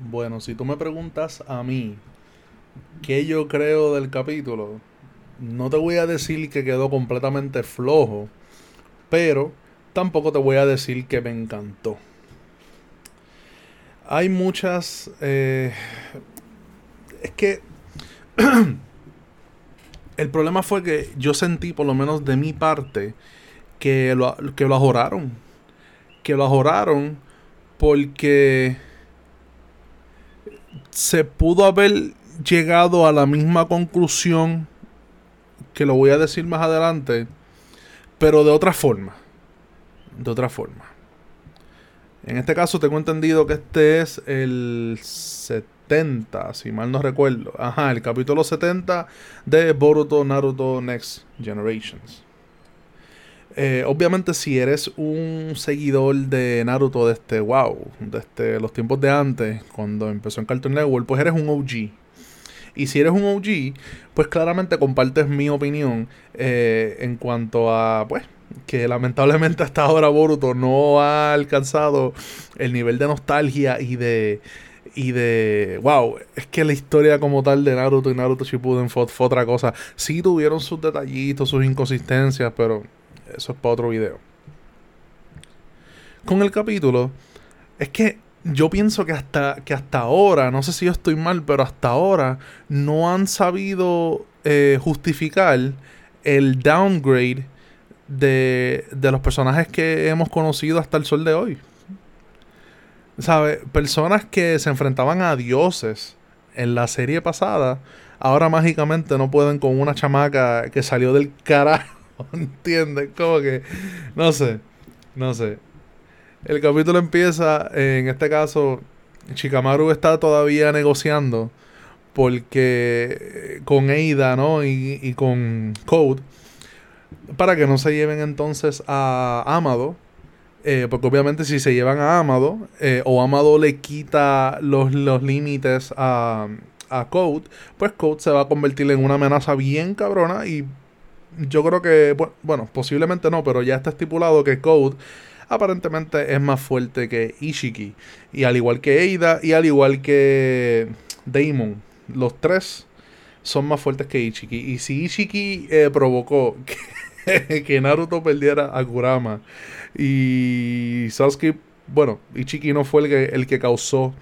Bueno, si tú me preguntas a mí qué yo creo del capítulo, no te voy a decir que quedó completamente flojo, pero tampoco te voy a decir que me encantó. Hay muchas... Eh, es que... el problema fue que yo sentí, por lo menos de mi parte, que lo, que lo ajoraron. Que lo ajoraron porque se pudo haber llegado a la misma conclusión que lo voy a decir más adelante, pero de otra forma. De otra forma. En este caso tengo entendido que este es el 70, si mal no recuerdo. Ajá, el capítulo 70 de Boruto Naruto Next Generations. Eh, obviamente si eres un seguidor de Naruto desde este, wow, desde este, los tiempos de antes, cuando empezó en Cartoon Network, pues eres un OG. Y si eres un OG, pues claramente compartes mi opinión eh, en cuanto a, pues, que lamentablemente hasta ahora Boruto no ha alcanzado el nivel de nostalgia y de y de wow, es que la historia como tal de Naruto y Naruto Shippuden fue otra cosa. Sí tuvieron sus detallitos, sus inconsistencias, pero eso es para otro video. Con el capítulo, es que yo pienso que hasta, que hasta ahora, no sé si yo estoy mal, pero hasta ahora no han sabido eh, justificar el downgrade de, de los personajes que hemos conocido hasta el sol de hoy. ¿Sabes? Personas que se enfrentaban a dioses en la serie pasada, ahora mágicamente no pueden con una chamaca que salió del carajo ¿Entiendes? Como que, no sé, no sé. El capítulo empieza, en este caso, Chikamaru está todavía negociando porque eh, con Eida, ¿no? Y, y con Code, para que no se lleven entonces a Amado. Eh, porque obviamente si se llevan a Amado, eh, o Amado le quita los, los límites a, a Code, pues Code se va a convertir en una amenaza bien cabrona y yo creo que, bueno, posiblemente no, pero ya está estipulado que Code aparentemente es más fuerte que Ishiki. Y al igual que Eida y al igual que Daemon, los tres son más fuertes que Ishiki. Y si Ishiki eh, provocó que, que, Naruto perdiera a Kurama y Sasuke, bueno, Ishiki no fue el que, el que causó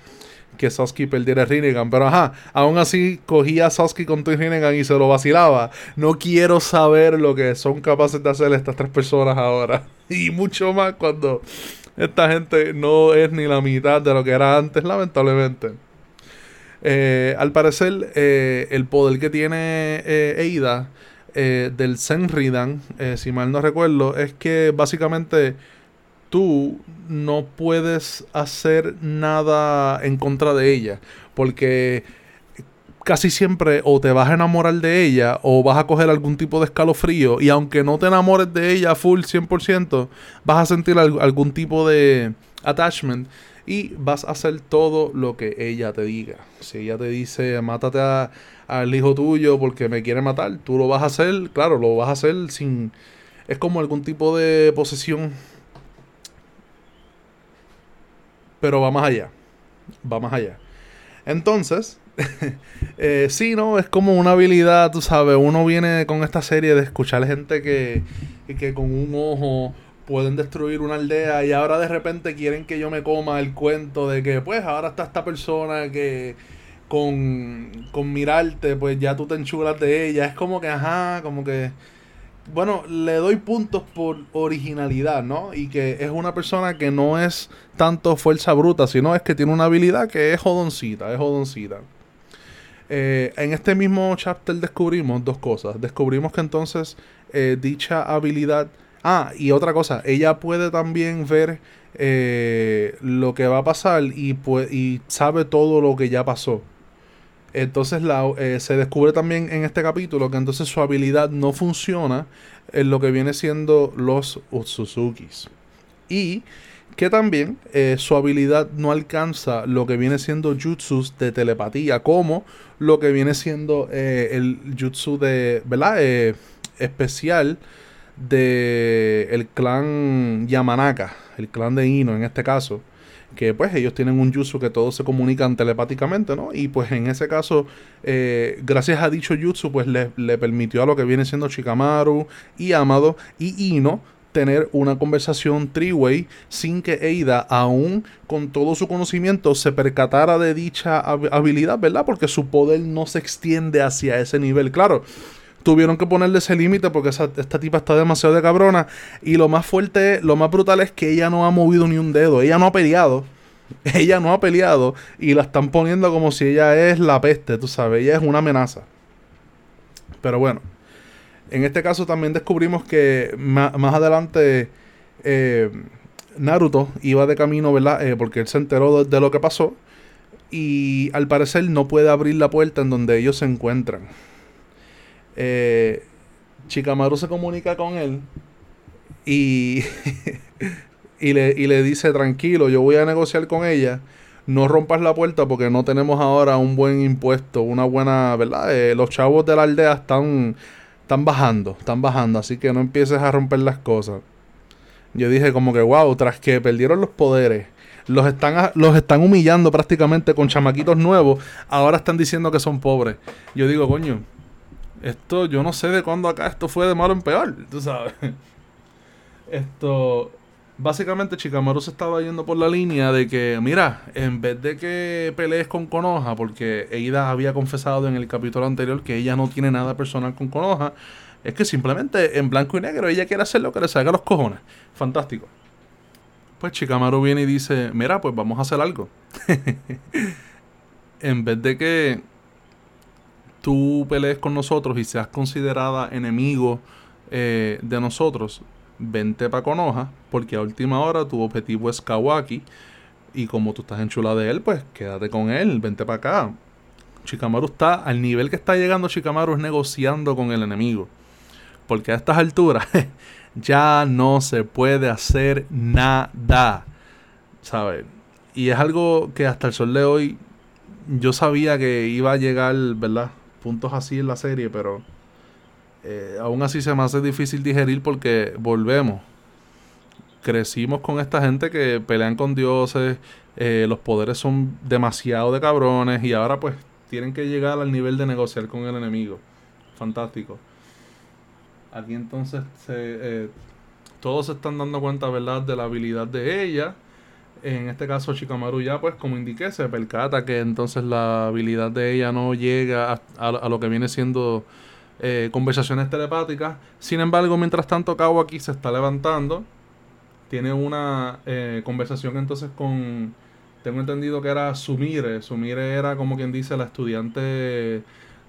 que Sasuke perdiera a Rinnegan. Pero ajá, aún así cogía a Sasuke con tu Rinnegan y se lo vacilaba. No quiero saber lo que son capaces de hacer estas tres personas ahora. Y mucho más cuando esta gente no es ni la mitad de lo que era antes, lamentablemente. Eh, al parecer, eh, el poder que tiene eh, Eida del Senridan, si mal no recuerdo, es que básicamente tú no puedes hacer nada en contra de ella. Porque casi siempre o te vas a enamorar de ella o vas a coger algún tipo de escalofrío y aunque no te enamores de ella full 100%, vas a sentir algún tipo de attachment y vas a hacer todo lo que ella te diga. Si ella te dice, mátate al hijo tuyo porque me quiere matar, tú lo vas a hacer, claro, lo vas a hacer sin... Es como algún tipo de posesión pero va más allá. Va más allá. Entonces, eh, sí, ¿no? Es como una habilidad, tú sabes, uno viene con esta serie de escuchar gente que, que con un ojo pueden destruir una aldea y ahora de repente quieren que yo me coma el cuento de que pues ahora está esta persona que con, con mirarte pues ya tú te enchulas de ella. Es como que, ajá, como que bueno, le doy puntos por originalidad, ¿no? Y que es una persona que no es tanto fuerza bruta, sino es que tiene una habilidad que es jodoncita, es jodoncita. Eh, en este mismo chapter descubrimos dos cosas. Descubrimos que entonces eh, dicha habilidad... Ah, y otra cosa, ella puede también ver eh, lo que va a pasar y, y sabe todo lo que ya pasó. Entonces eh, se descubre también en este capítulo que entonces su habilidad no funciona en lo que viene siendo los Utsuzukis. Y que también eh, su habilidad no alcanza lo que viene siendo jutsus de telepatía, como lo que viene siendo eh, el jutsu de, ¿verdad? especial de el clan Yamanaka, el clan de Ino en este caso que pues ellos tienen un jutsu que todos se comunican telepáticamente, ¿no? Y pues en ese caso, eh, gracias a dicho jutsu, pues le, le, permitió a lo que viene siendo Shikamaru y Amado y Ino tener una conversación three-way sin que Eida, aún con todo su conocimiento, se percatara de dicha habilidad, ¿verdad? Porque su poder no se extiende hacia ese nivel. Claro, tuvieron que ponerle ese límite porque esta tipa está demasiado de cabrona. Y lo más fuerte, lo más brutal es que ella no ha movido ni un dedo. Ella no ha peleado. Ella no ha peleado. Y la están poniendo como si ella es la peste, tú sabes. Ella es una amenaza. Pero bueno. En este caso también descubrimos que más, adelante eh, Naruto iba de camino, ¿verdad? Eh, porque él se enteró de, lo que pasó. Y al parecer no puede abrir la puerta en donde ellos se encuentran. Eh, Chikamaru se comunica con él y, y, le, y le dice, tranquilo, yo voy a negociar con ella no rompas la puerta porque no tenemos ahora un buen impuesto, una buena, ¿verdad? Eh, los chavos de la aldea están, están bajando, están bajando, así que no empieces a romper las cosas. Yo dije como que, wow, tras que perdieron los poderes, los están, los están humillando prácticamente con chamaquitos nuevos, ahora están diciendo que son pobres. Yo digo, coño, esto, yo no sé de cuándo acá esto fue de malo en peor, tú sabes. Esto, básicamente Chikamaru se estaba yendo por la línea de que, mira, en vez de que pelees con Konoha, porque Eida había confesado en el capítulo anterior que ella no tiene nada personal con Konoha, es que simplemente en blanco y negro ella quiere hacer lo que le salga a los cojones. Fantástico. Pues Chikamaru viene y dice, mira, pues vamos a hacer algo. en vez de que tú pelees con nosotros y seas considerada enemigo eh, de nosotros, vente para Konoha, porque a última hora tu objetivo es Kawaki. Y como tú estás en chula de él, pues quédate con él, vente para acá. Shikamaru está, al nivel que está llegando Shikamaru es negociando con el enemigo. Porque a estas alturas ya no se puede hacer nada. ¿Sabes? Y es algo que hasta el sol de hoy yo sabía que iba a llegar, ¿verdad? Puntos así en la serie, pero eh, aún así se me hace difícil digerir porque volvemos. Crecimos con esta gente que pelean con dioses, eh, los poderes son demasiado de cabrones y ahora pues tienen que llegar al nivel de negociar con el enemigo. Fantástico. Aquí entonces eh, todos se están dando cuenta, ¿verdad?, de la habilidad de ella en este caso Shikamaru ya pues como indiqué se percata que entonces la habilidad de ella no llega a, lo que viene siendo eh, conversaciones telepáticas. Sin embargo, mientras tanto aquí se está levantando. Tiene una eh, conversación entonces con... Tengo entendido que era Sumire. Sumire era como quien dice la estudiante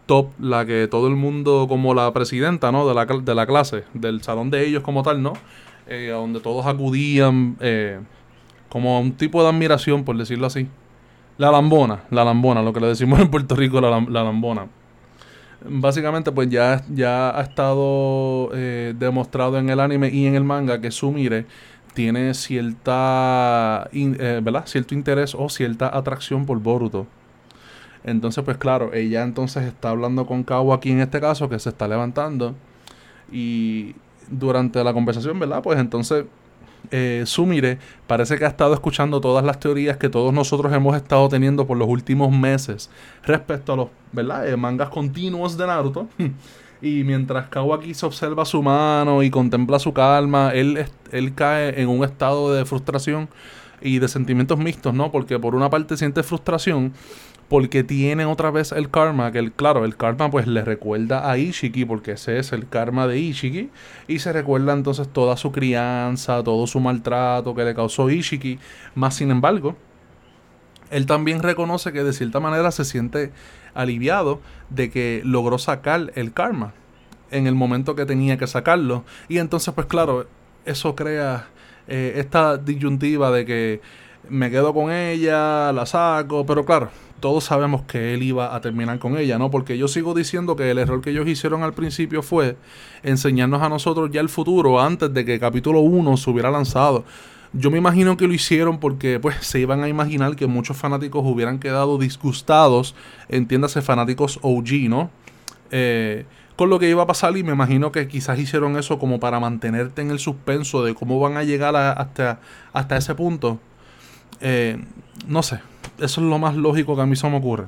top, la que todo el mundo, como la presidenta, ¿no? De la, de la clase, del salón de ellos como tal, ¿no? Eh, a donde todos acudían como un tipo de admiración, por decirlo así. La lambona, la lambona, lo que le decimos en Puerto Rico, la, lambona. Básicamente, pues ya, ya ha estado eh, demostrado en el anime y en el manga que Sumire tiene cierta, eh, ¿verdad? cierto interés o cierta atracción por Boruto. Entonces, pues claro, ella entonces está hablando con Kawa aquí en este caso, que se está levantando. Y durante la conversación, ¿verdad? Pues entonces eh, Sumire parece que ha estado escuchando todas las teorías que todos nosotros hemos estado teniendo por los últimos meses respecto a los ¿verdad? Eh, mangas continuos de Naruto. y mientras Kawaki se observa su mano y contempla su calma, él, él cae en un estado de frustración y de sentimientos mixtos, ¿no? Porque por una parte siente frustración porque tiene otra vez el karma, que el, claro, el karma pues le recuerda a Ishiki, porque ese es el karma de Ishiki, y se recuerda entonces toda su crianza, todo su maltrato que le causó Ishiki, más sin embargo, él también reconoce que de cierta manera se siente aliviado de que logró sacar el karma en el momento que tenía que sacarlo, y entonces pues claro, eso crea eh, esta disyuntiva de que me quedo con ella, la saco, pero claro, todos sabemos que él iba a terminar con ella, ¿no? Porque yo sigo diciendo que el error que ellos hicieron al principio fue enseñarnos a nosotros ya el futuro antes de que capítulo 1 se hubiera lanzado. Yo me imagino que lo hicieron porque pues se iban a imaginar que muchos fanáticos hubieran quedado disgustados, entiéndase fanáticos OG, ¿no? Eh, con lo que iba a pasar y me imagino que quizás hicieron eso como para mantenerte en el suspenso de cómo van a llegar hasta, hasta ese punto Eh, no sé, eso es lo más lógico que a mí se me ocurre.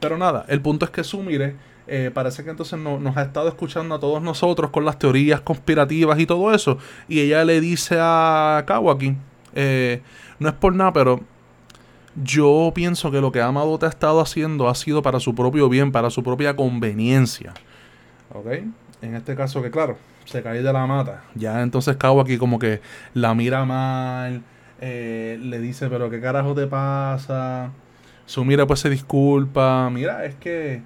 Pero nada, el punto es que Sumire eh, parece que entonces nos ha estado escuchando a todos nosotros con las teorías conspirativas y todo eso. Y ella le dice a Kawaki, eh, no es por nada, pero yo pienso que lo que Amado te ha estado haciendo ha sido para su propio bien, para su propia conveniencia. ¿Ok? En este caso que claro, se cae de la mata. Ya entonces Kawaki como que la mira mal, eh, le dice, pero qué carajo te pasa. Sumire pues se disculpa. Mira, es que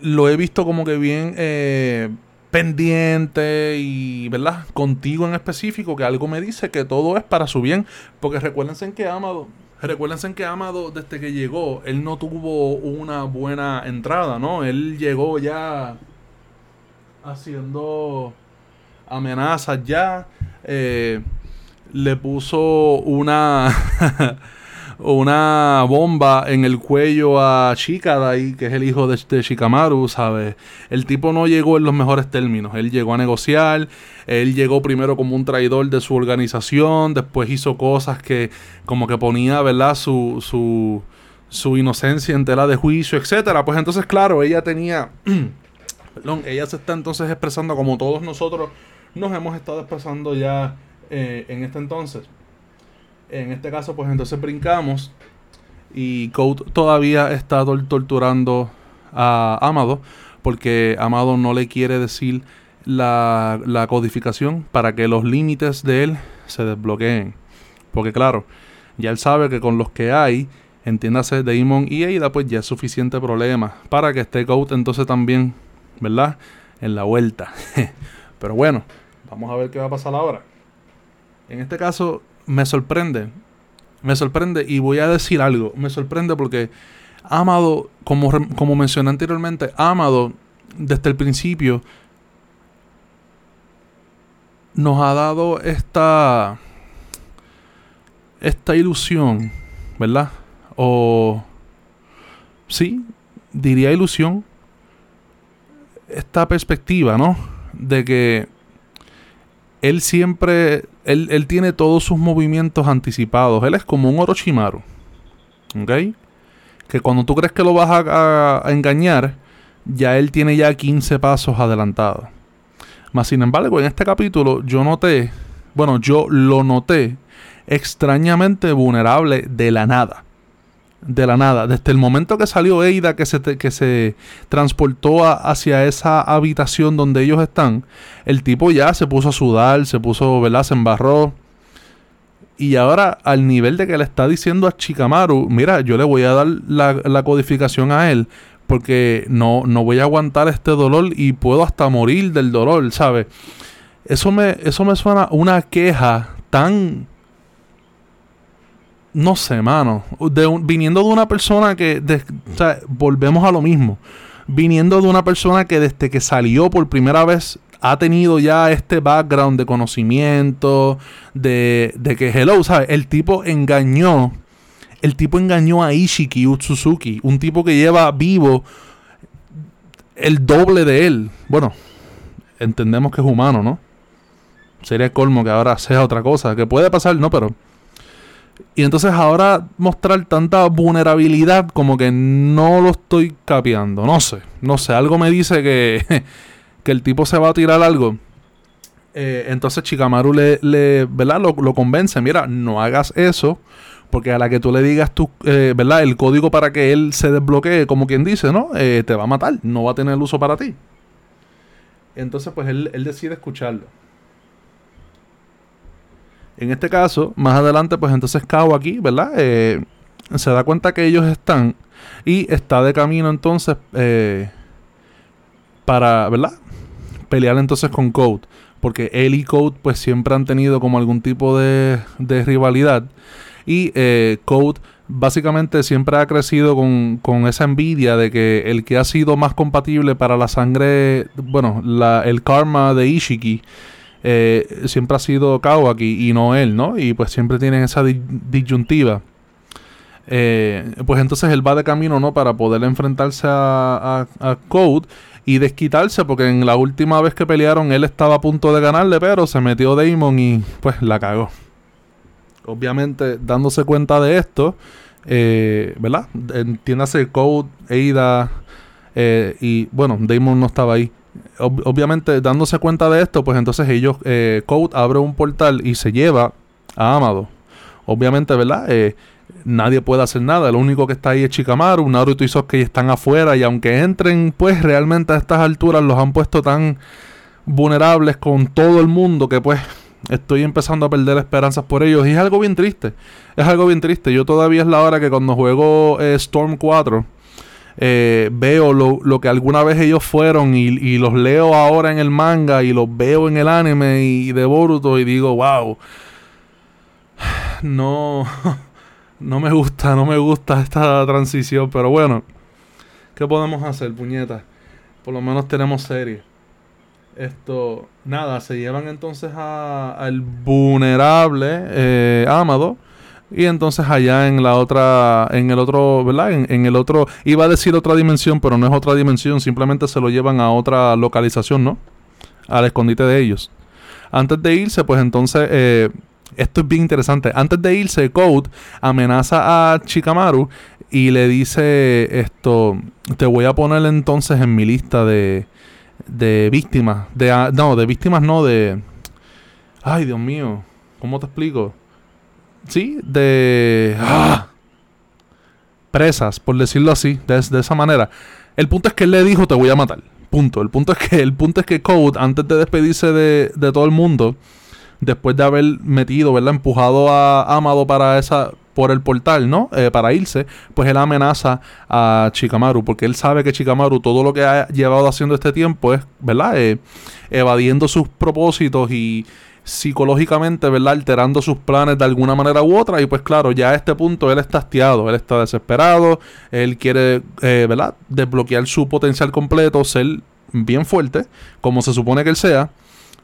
lo he visto como que bien eh, pendiente y, ¿verdad? Contigo en específico, que algo me dice que todo es para su bien. Porque recuérdense en que Amado, recuérdense en que Amado desde que llegó, él no tuvo una buena entrada, ¿no? Él llegó ya haciendo amenazas ya. Eh, le puso una una bomba en el cuello a Shikadai, que es el hijo de, Shikamaru, ¿sabes? El tipo no llegó en los mejores términos. Él llegó a negociar, él llegó primero como un traidor de su organización, después hizo cosas que como que ponía, ¿verdad? Su, su, su inocencia en tela de juicio, etcétera. Pues entonces, claro, ella tenía... perdón, ella se está entonces expresando como todos nosotros nos hemos estado expresando ya eh, en este entonces. En este caso, pues entonces brincamos y Code todavía está torturando a Amado porque Amado no le quiere decir la, la codificación para que los límites de él se desbloqueen. Porque claro, ya él sabe que con los que hay, entiéndase Damon y Ada, pues ya es suficiente problema para que esté Code entonces también, ¿verdad? En la vuelta. Pero bueno, vamos a ver qué va a pasar ahora. En este caso, me sorprende. Me sorprende y voy a decir algo. Me sorprende porque Amado, como, como mencioné anteriormente, Amado desde el principio nos ha dado esta esta ilusión, ¿verdad? O sí, diría ilusión esta perspectiva, ¿no? De que él siempre, él, él, tiene todos sus movimientos anticipados. Él es como un Orochimaru. ¿Ok? Que cuando tú crees que lo vas a, engañar, ya él tiene ya 15 pasos adelantados. Más sin embargo, en este capítulo yo noté, bueno, yo lo noté extrañamente vulnerable de la nada de la nada. Desde el momento que salió Eida, que se, que se transportó hacia esa habitación donde ellos están, el tipo ya se puso a sudar, se puso, ¿verdad? Se embarró. Y ahora, al nivel de que le está diciendo a Chikamaru, mira, yo le voy a dar la, codificación a él, porque no, no voy a aguantar este dolor y puedo hasta morir del dolor, ¿sabes? Eso me, eso me suena una queja tan no sé, mano. viniendo de una persona que. o sea, volvemos a lo mismo. Viniendo de una persona que desde que salió por primera vez ha tenido ya este background de conocimiento, de, de que, hello, ¿sabes? El tipo engañó. El tipo engañó a Ishiki Utsuzuki, un tipo que lleva vivo el doble de él. Bueno, entendemos que es humano, ¿no? Sería colmo que ahora sea otra cosa. Que puede pasar, no, pero y entonces ahora mostrar tanta vulnerabilidad como que no lo estoy capeando. No sé, no sé. Algo me dice que, que el tipo se va a tirar algo. Eh, entonces Chikamaru le, ¿verdad? Lo, convence. Mira, no hagas eso. Porque a la que tú le digas tu, eh, ¿verdad? El código para que él se desbloquee, como quien dice, ¿no? Eh, te va a matar. No va a tener uso para ti. Entonces, pues él decide escucharlo. En este caso, más adelante, pues entonces Kao aquí, ¿verdad? Eh, se da cuenta que ellos están y está de camino entonces eh, para, ¿verdad? Pelear entonces con Code. Porque él y Code pues siempre han tenido como algún tipo de, de rivalidad. Y eh, Code básicamente siempre ha crecido con, con, esa envidia de que el que ha sido más compatible para la sangre, bueno, la, el karma de Ishiki eh, siempre ha sido Kawaki y no él, ¿no? Y pues siempre tienen esa disyuntiva. Eh, pues entonces él va de camino, ¿no? Para poder enfrentarse a, a, Code y desquitarse, porque en la última vez que pelearon él estaba a punto de ganarle, pero se metió Damon y pues la cagó. Obviamente, dándose cuenta de esto, eh, ¿verdad? Entiéndase Code, Ada eh, y, bueno, Damon no estaba ahí. Obviamente, dándose cuenta de esto, pues entonces ellos, eh, Code abre un portal y se lleva a Amado. Obviamente, ¿verdad? Eh, nadie puede hacer nada. Lo único que está ahí es Chikamaru, Naruto y Sasuke están afuera. Y aunque entren, pues realmente a estas alturas los han puesto tan vulnerables con todo el mundo que pues estoy empezando a perder esperanzas por ellos. Y es algo bien triste. Es algo bien triste. Yo todavía es la hora que cuando juego eh, Storm 4. Eh, veo lo, que alguna vez ellos fueron y, y, los leo ahora en el manga y los veo en el anime y de Boruto y digo, wow, no, no me gusta, no me gusta esta transición, pero bueno, ¿qué podemos hacer, puñeta? Por lo menos tenemos serie. Esto, nada, se llevan entonces al vulnerable eh, Amado. Y entonces allá en la otra, en el otro, ¿verdad? En, el otro, iba a decir otra dimensión, pero no es otra dimensión, simplemente se lo llevan a otra localización, ¿no? Al escondite de ellos. Antes de irse, pues entonces eh, esto es bien interesante. Antes de irse, Code amenaza a Chikamaru y le dice esto, te voy a poner entonces en mi lista de, de víctimas. De, ah, no, de víctimas no, de... Ay, Dios mío, ¿cómo te explico? Sí, de... ¡Ah! Presas, por decirlo así, de, esa manera. El punto es que él le dijo, te voy a matar. Punto. El punto es que, el punto es que Code, antes de despedirse de, de todo el mundo, después de haber metido, ¿verdad? Empujado a Amado para esa por el portal, ¿no? Eh, para irse, pues él amenaza a Chikamaru, porque él sabe que Chikamaru todo lo que ha llevado haciendo este tiempo es, ¿verdad? Eh, evadiendo sus propósitos y psicológicamente, ¿verdad? Alterando sus planes de alguna manera u otra. Y pues claro, ya a este punto él está hastiado, él está desesperado, él quiere, eh, ¿verdad? Desbloquear su potencial completo, ser bien fuerte, como se supone que él sea.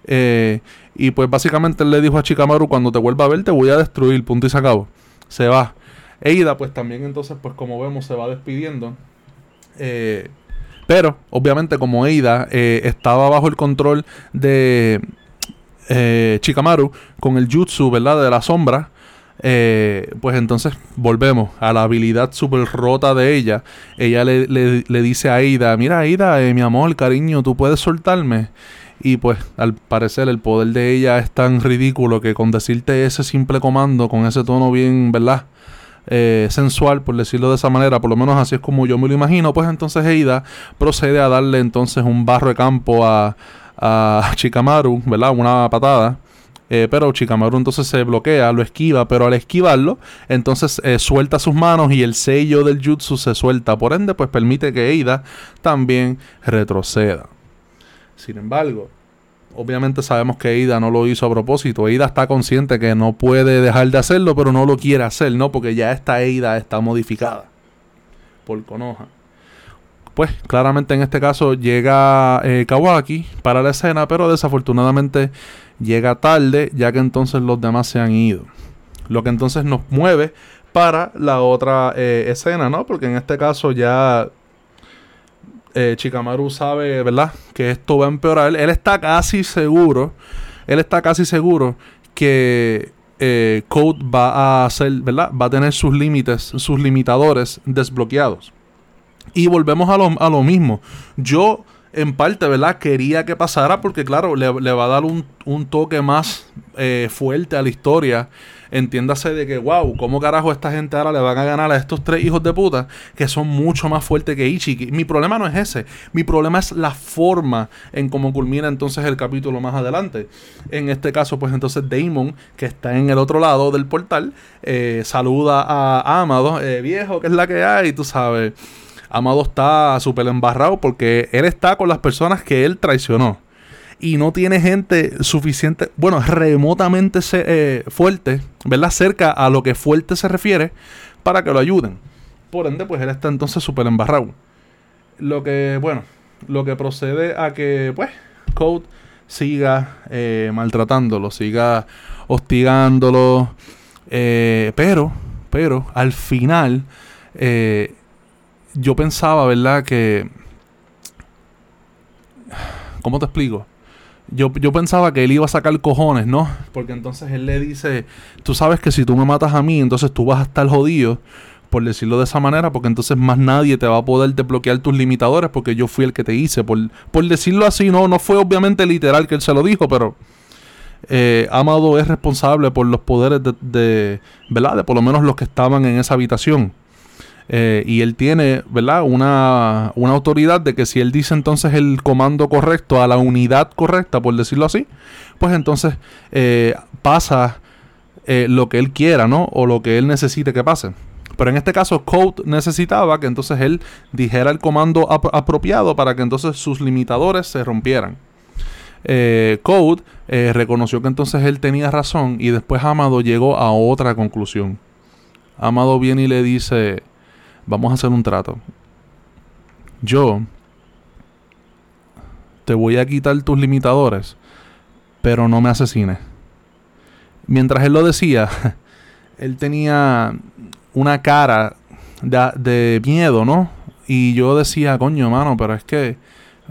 Eh, y pues básicamente él le dijo a Chikamaru, cuando te vuelva a ver te voy a destruir, punto y se acabó. Se va. Eida pues también entonces pues como vemos se va despidiendo. Eh, pero obviamente como Eida estaba bajo el control de Chikamaru con el jutsu, ¿verdad? De la sombra. pues entonces volvemos a la habilidad súper rota de ella. Ella le, le, dice a Aida, mira Aida, mi amor, cariño, tú puedes soltarme. Y pues al parecer el poder de ella es tan ridículo que con decirte ese simple comando, con ese tono bien, ¿verdad? Eh, sensual, por decirlo de esa manera, por lo menos así es como yo me lo imagino, pues entonces Eida procede a darle entonces un barro de campo a, a Chikamaru, ¿verdad? Una patada. Eh, pero Chikamaru entonces se bloquea, lo esquiva, pero al esquivarlo, entonces eh, suelta sus manos y el sello del jutsu se suelta. Por ende, pues permite que Eida también retroceda. Sin embargo, obviamente sabemos que Ida no lo hizo a propósito. Ida está consciente que no puede dejar de hacerlo, pero no lo quiere hacer, ¿no? Porque ya esta Ida está modificada por Konoha. Pues claramente en este caso llega eh, Kawaki para la escena, pero desafortunadamente llega tarde, ya que entonces los demás se han ido. Lo que entonces nos mueve para la otra eh, escena, ¿no? Porque en este caso ya eh, Chikamaru sabe, ¿verdad? Que esto va a empeorar. Él, está casi seguro, él está casi seguro que Code va a hacer, ¿verdad? Va a tener sus límites, sus limitadores desbloqueados. Y volvemos a lo, a lo mismo. Yo, en parte, ¿verdad? Quería que pasara porque, claro, le, va a dar un, un toque más eh, fuerte a la historia entiéndase de que, wow, ¿cómo carajo esta gente ahora le van a ganar a estos tres hijos de puta que son mucho más fuertes que Ichi? Mi problema no es ese, mi problema es la forma en cómo culmina entonces el capítulo más adelante. En este caso, pues entonces Damon, que está en el otro lado del portal, eh, saluda a Amado, eh, viejo, que es la que hay, tú sabes. Amado está súper embarrado porque él está con las personas que él traicionó y no tiene gente suficiente, bueno, remotamente eh, fuerte, ¿verdad? Cerca a lo que fuerte se refiere para que lo ayuden. Por ende, pues él está entonces súper embarrado. Lo que, bueno, lo que procede a que, pues, Code siga eh, maltratándolo, siga hostigándolo. Eh, pero, pero, al final, yo pensaba, ¿verdad? Que... ¿Cómo te explico? yo, yo pensaba que él iba a sacar cojones, ¿no? Porque entonces él le dice, tú sabes que si tú me matas a mí, entonces tú vas a estar jodido, por decirlo de esa manera, porque entonces más nadie te va a poder desbloquear tus limitadores porque yo fui el que te hice. Por, por decirlo así, no, no fue obviamente literal que él se lo dijo, pero eh, Amado es responsable por los poderes de, de, ¿verdad? De por lo menos los que estaban en esa habitación. Eh, y él tiene, ¿verdad? Una, una, autoridad de que si él dice entonces el comando correcto a la unidad correcta, por decirlo así, pues entonces eh, pasa eh, lo que él quiera, ¿no? O lo que él necesite que pase. Pero en este caso, Code necesitaba que entonces él dijera el comando apropiado para que entonces sus limitadores se rompieran. Code reconoció que entonces él tenía razón y después Amado llegó a otra conclusión. Amado viene y le dice, vamos a hacer un trato. Yo te voy a quitar tus limitadores, pero no me asesines. Mientras él lo decía, él tenía una cara de, miedo, ¿no? Y yo decía, coño, mano, pero es que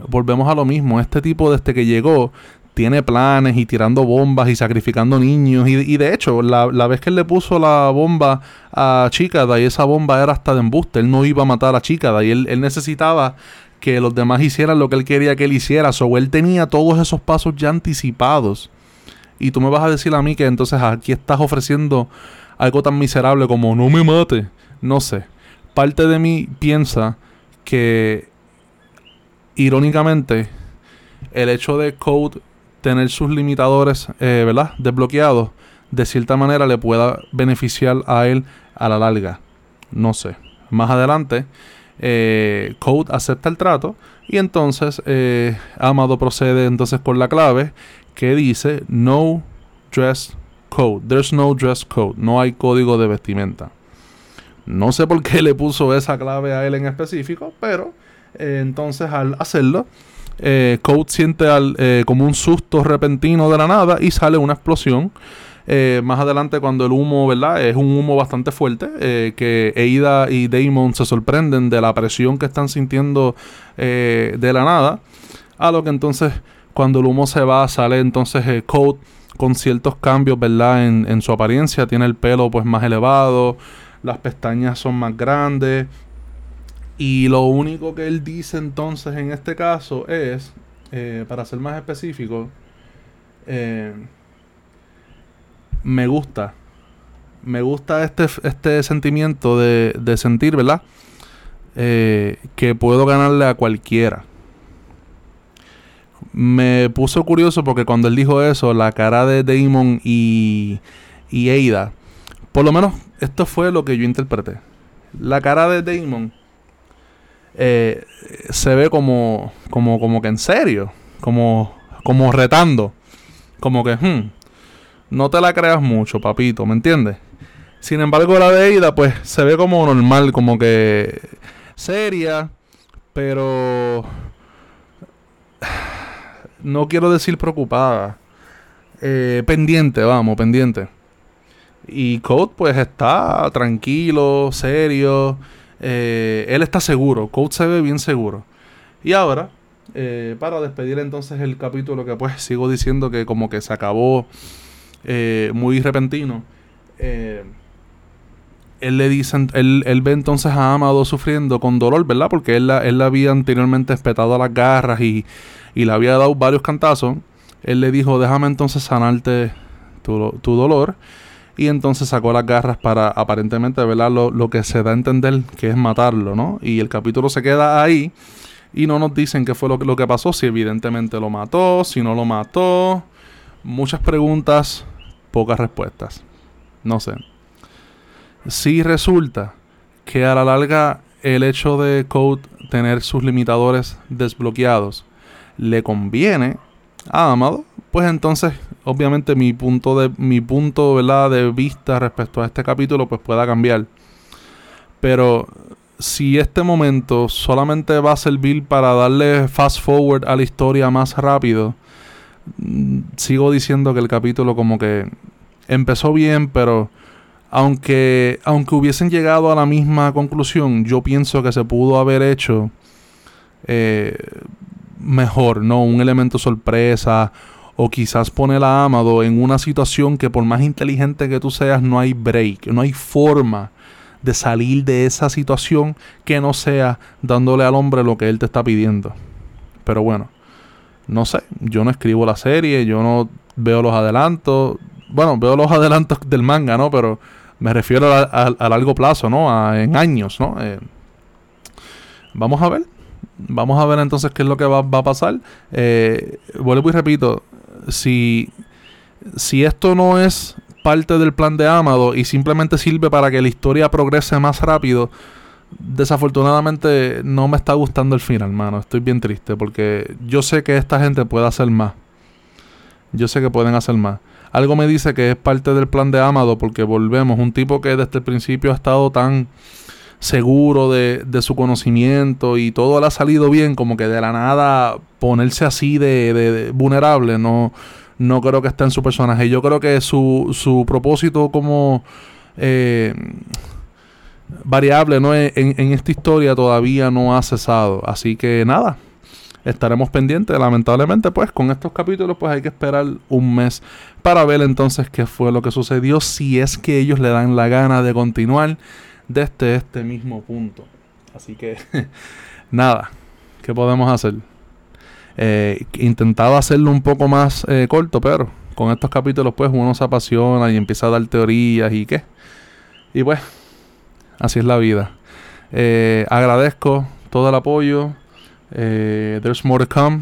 volvemos a lo mismo. Este tipo, desde que llegó, tiene planes y tirando bombas y sacrificando niños. Y, de hecho, la, vez que él le puso la bomba a Chicada y esa bomba era hasta de embuste, él no iba a matar a Chicada y él, él necesitaba que los demás hicieran lo que él quería que él hiciera. O él tenía todos esos pasos ya anticipados. Y tú me vas a decir a mí que entonces aquí estás ofreciendo algo tan miserable como no me mate. No sé. Parte de mí piensa que, irónicamente, el hecho de Code tener sus limitadores, eh, ¿verdad? Desbloqueados, de cierta manera le pueda beneficiar a él a la larga. No sé. Más adelante, eh, Code acepta el trato y entonces eh, Amado procede entonces con la clave que dice no dress code. There's no dress code. No hay código de vestimenta. No sé por qué le puso esa clave a él en específico, pero entonces al hacerlo, eh, Code siente al, eh, como un susto repentino de la nada y sale una explosión. Eh, más adelante cuando el humo, ¿verdad? Es un humo bastante fuerte, que Eida y Damon se sorprenden de la presión que están sintiendo de la nada. A lo que entonces cuando el humo se va sale entonces Code con ciertos cambios, ¿verdad? En, en su apariencia, tiene el pelo pues más elevado, las pestañas son más grandes, y lo único que él dice entonces en este caso es, eh, para ser más específico, eh, me gusta. Me gusta este, este sentimiento de, de sentir, ¿verdad? Eh, que puedo ganarle a cualquiera. Me puso curioso porque cuando él dijo eso, la cara de Damon y, y Ada, por lo menos esto fue lo que yo interpreté. La cara de Damon eh, se ve como, como, como que en serio, como, como retando, como que, hmm, no te la creas mucho, papito, ¿me entiendes? Sin embargo, la de Ida, pues se ve como normal, como que seria, pero no quiero decir preocupada, eh, pendiente, vamos, pendiente. Y Code, pues está tranquilo, serio eh, él está seguro, Code se ve bien seguro. Y ahora, eh, para despedir entonces el capítulo que pues sigo diciendo que como que se acabó eh, muy repentino. él le dice, él, él, ve entonces a Amado sufriendo con dolor, ¿verdad? Porque él la, él había anteriormente espetado a las garras y, y le había dado varios cantazos. Él le dijo, déjame entonces sanarte tu, tu dolor y entonces sacó las garras para aparentemente velar lo, que se da a entender que es matarlo, ¿no? Y el capítulo se queda ahí y no nos dicen qué fue lo, lo que pasó, si evidentemente lo mató, si no lo mató. Muchas preguntas, pocas respuestas. No sé. Si resulta que a la larga el hecho de Code tener sus limitadores desbloqueados le conviene a Amado, pues entonces obviamente mi punto de mi punto ¿verdad? de vista respecto a este capítulo pues pueda cambiar. Pero si este momento solamente va a servir para darle fast forward a la historia más rápido, mm, sigo diciendo que el capítulo como que empezó bien, pero aunque aunque hubiesen llegado a la misma conclusión, yo pienso que se pudo haber hecho eh, mejor, ¿no? Un elemento sorpresa. O quizás poner a Amado en una situación que por más inteligente que tú seas, no hay break, no hay forma de salir de esa situación que no sea dándole al hombre lo que él te está pidiendo. Pero bueno, no sé, yo no escribo la serie, yo no veo los adelantos. Bueno, veo los adelantos del manga, ¿no? Pero me refiero a, largo plazo, ¿no? en años, ¿no? Eh, vamos a ver. Vamos a ver entonces qué es lo que va, a pasar. Eh, vuelvo y repito, si, si esto no es parte del plan de Amado y simplemente sirve para que la historia progrese más rápido, desafortunadamente no me está gustando el final, mano. Estoy bien triste porque yo sé que esta gente puede hacer más. Yo sé que pueden hacer más. Algo me dice que es parte del plan de Amado porque volvemos, un tipo que desde el principio ha estado tan seguro de, su conocimiento y todo le ha salido bien, como que de la nada ponerse así de, vulnerable, no, no creo que esté en su personaje. Yo creo que su, su propósito como eh, variable ¿no? en, en esta historia todavía no ha cesado. Así que nada, estaremos pendientes. Lamentablemente, pues con estos capítulos, pues hay que esperar un mes para ver entonces qué fue lo que sucedió, si es que ellos le dan la gana de continuar desde este mismo punto. Así que, nada, ¿qué podemos hacer? Eh, intentaba hacerlo un poco más eh, corto, pero con estos capítulos, pues uno se apasiona y empieza a dar teorías y qué. Y pues, así es la vida. Eh, agradezco todo el apoyo. Eh, there's more to come.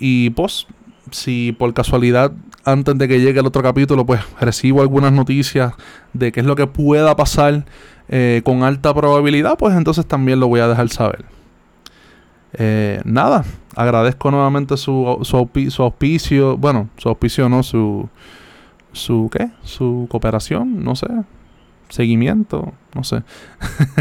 Y pues, si por casualidad antes de que llegue el otro capítulo, pues recibo algunas noticias de qué es lo que pueda pasar eh, con alta probabilidad, pues entonces también lo voy a dejar saber. Eh, nada, agradezco nuevamente su, su, su, auspicio, bueno, su auspicio no, su, su, ¿qué? Su cooperación, no sé, seguimiento, no sé.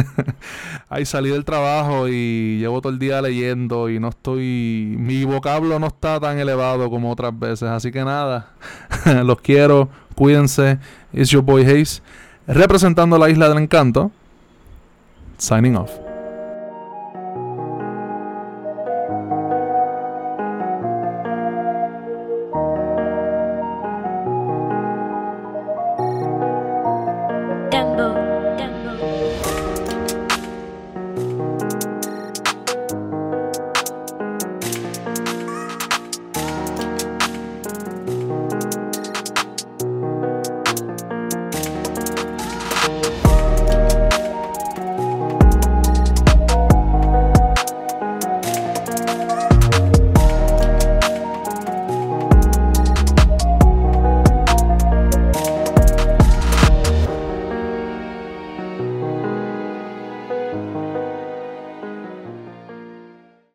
Ahí salí del trabajo y llevo todo el día leyendo y no estoy, mi vocablo no está tan elevado como otras veces, así que nada, los quiero, cuídense, it's your boy Hayes, representando la isla del encanto, signing off.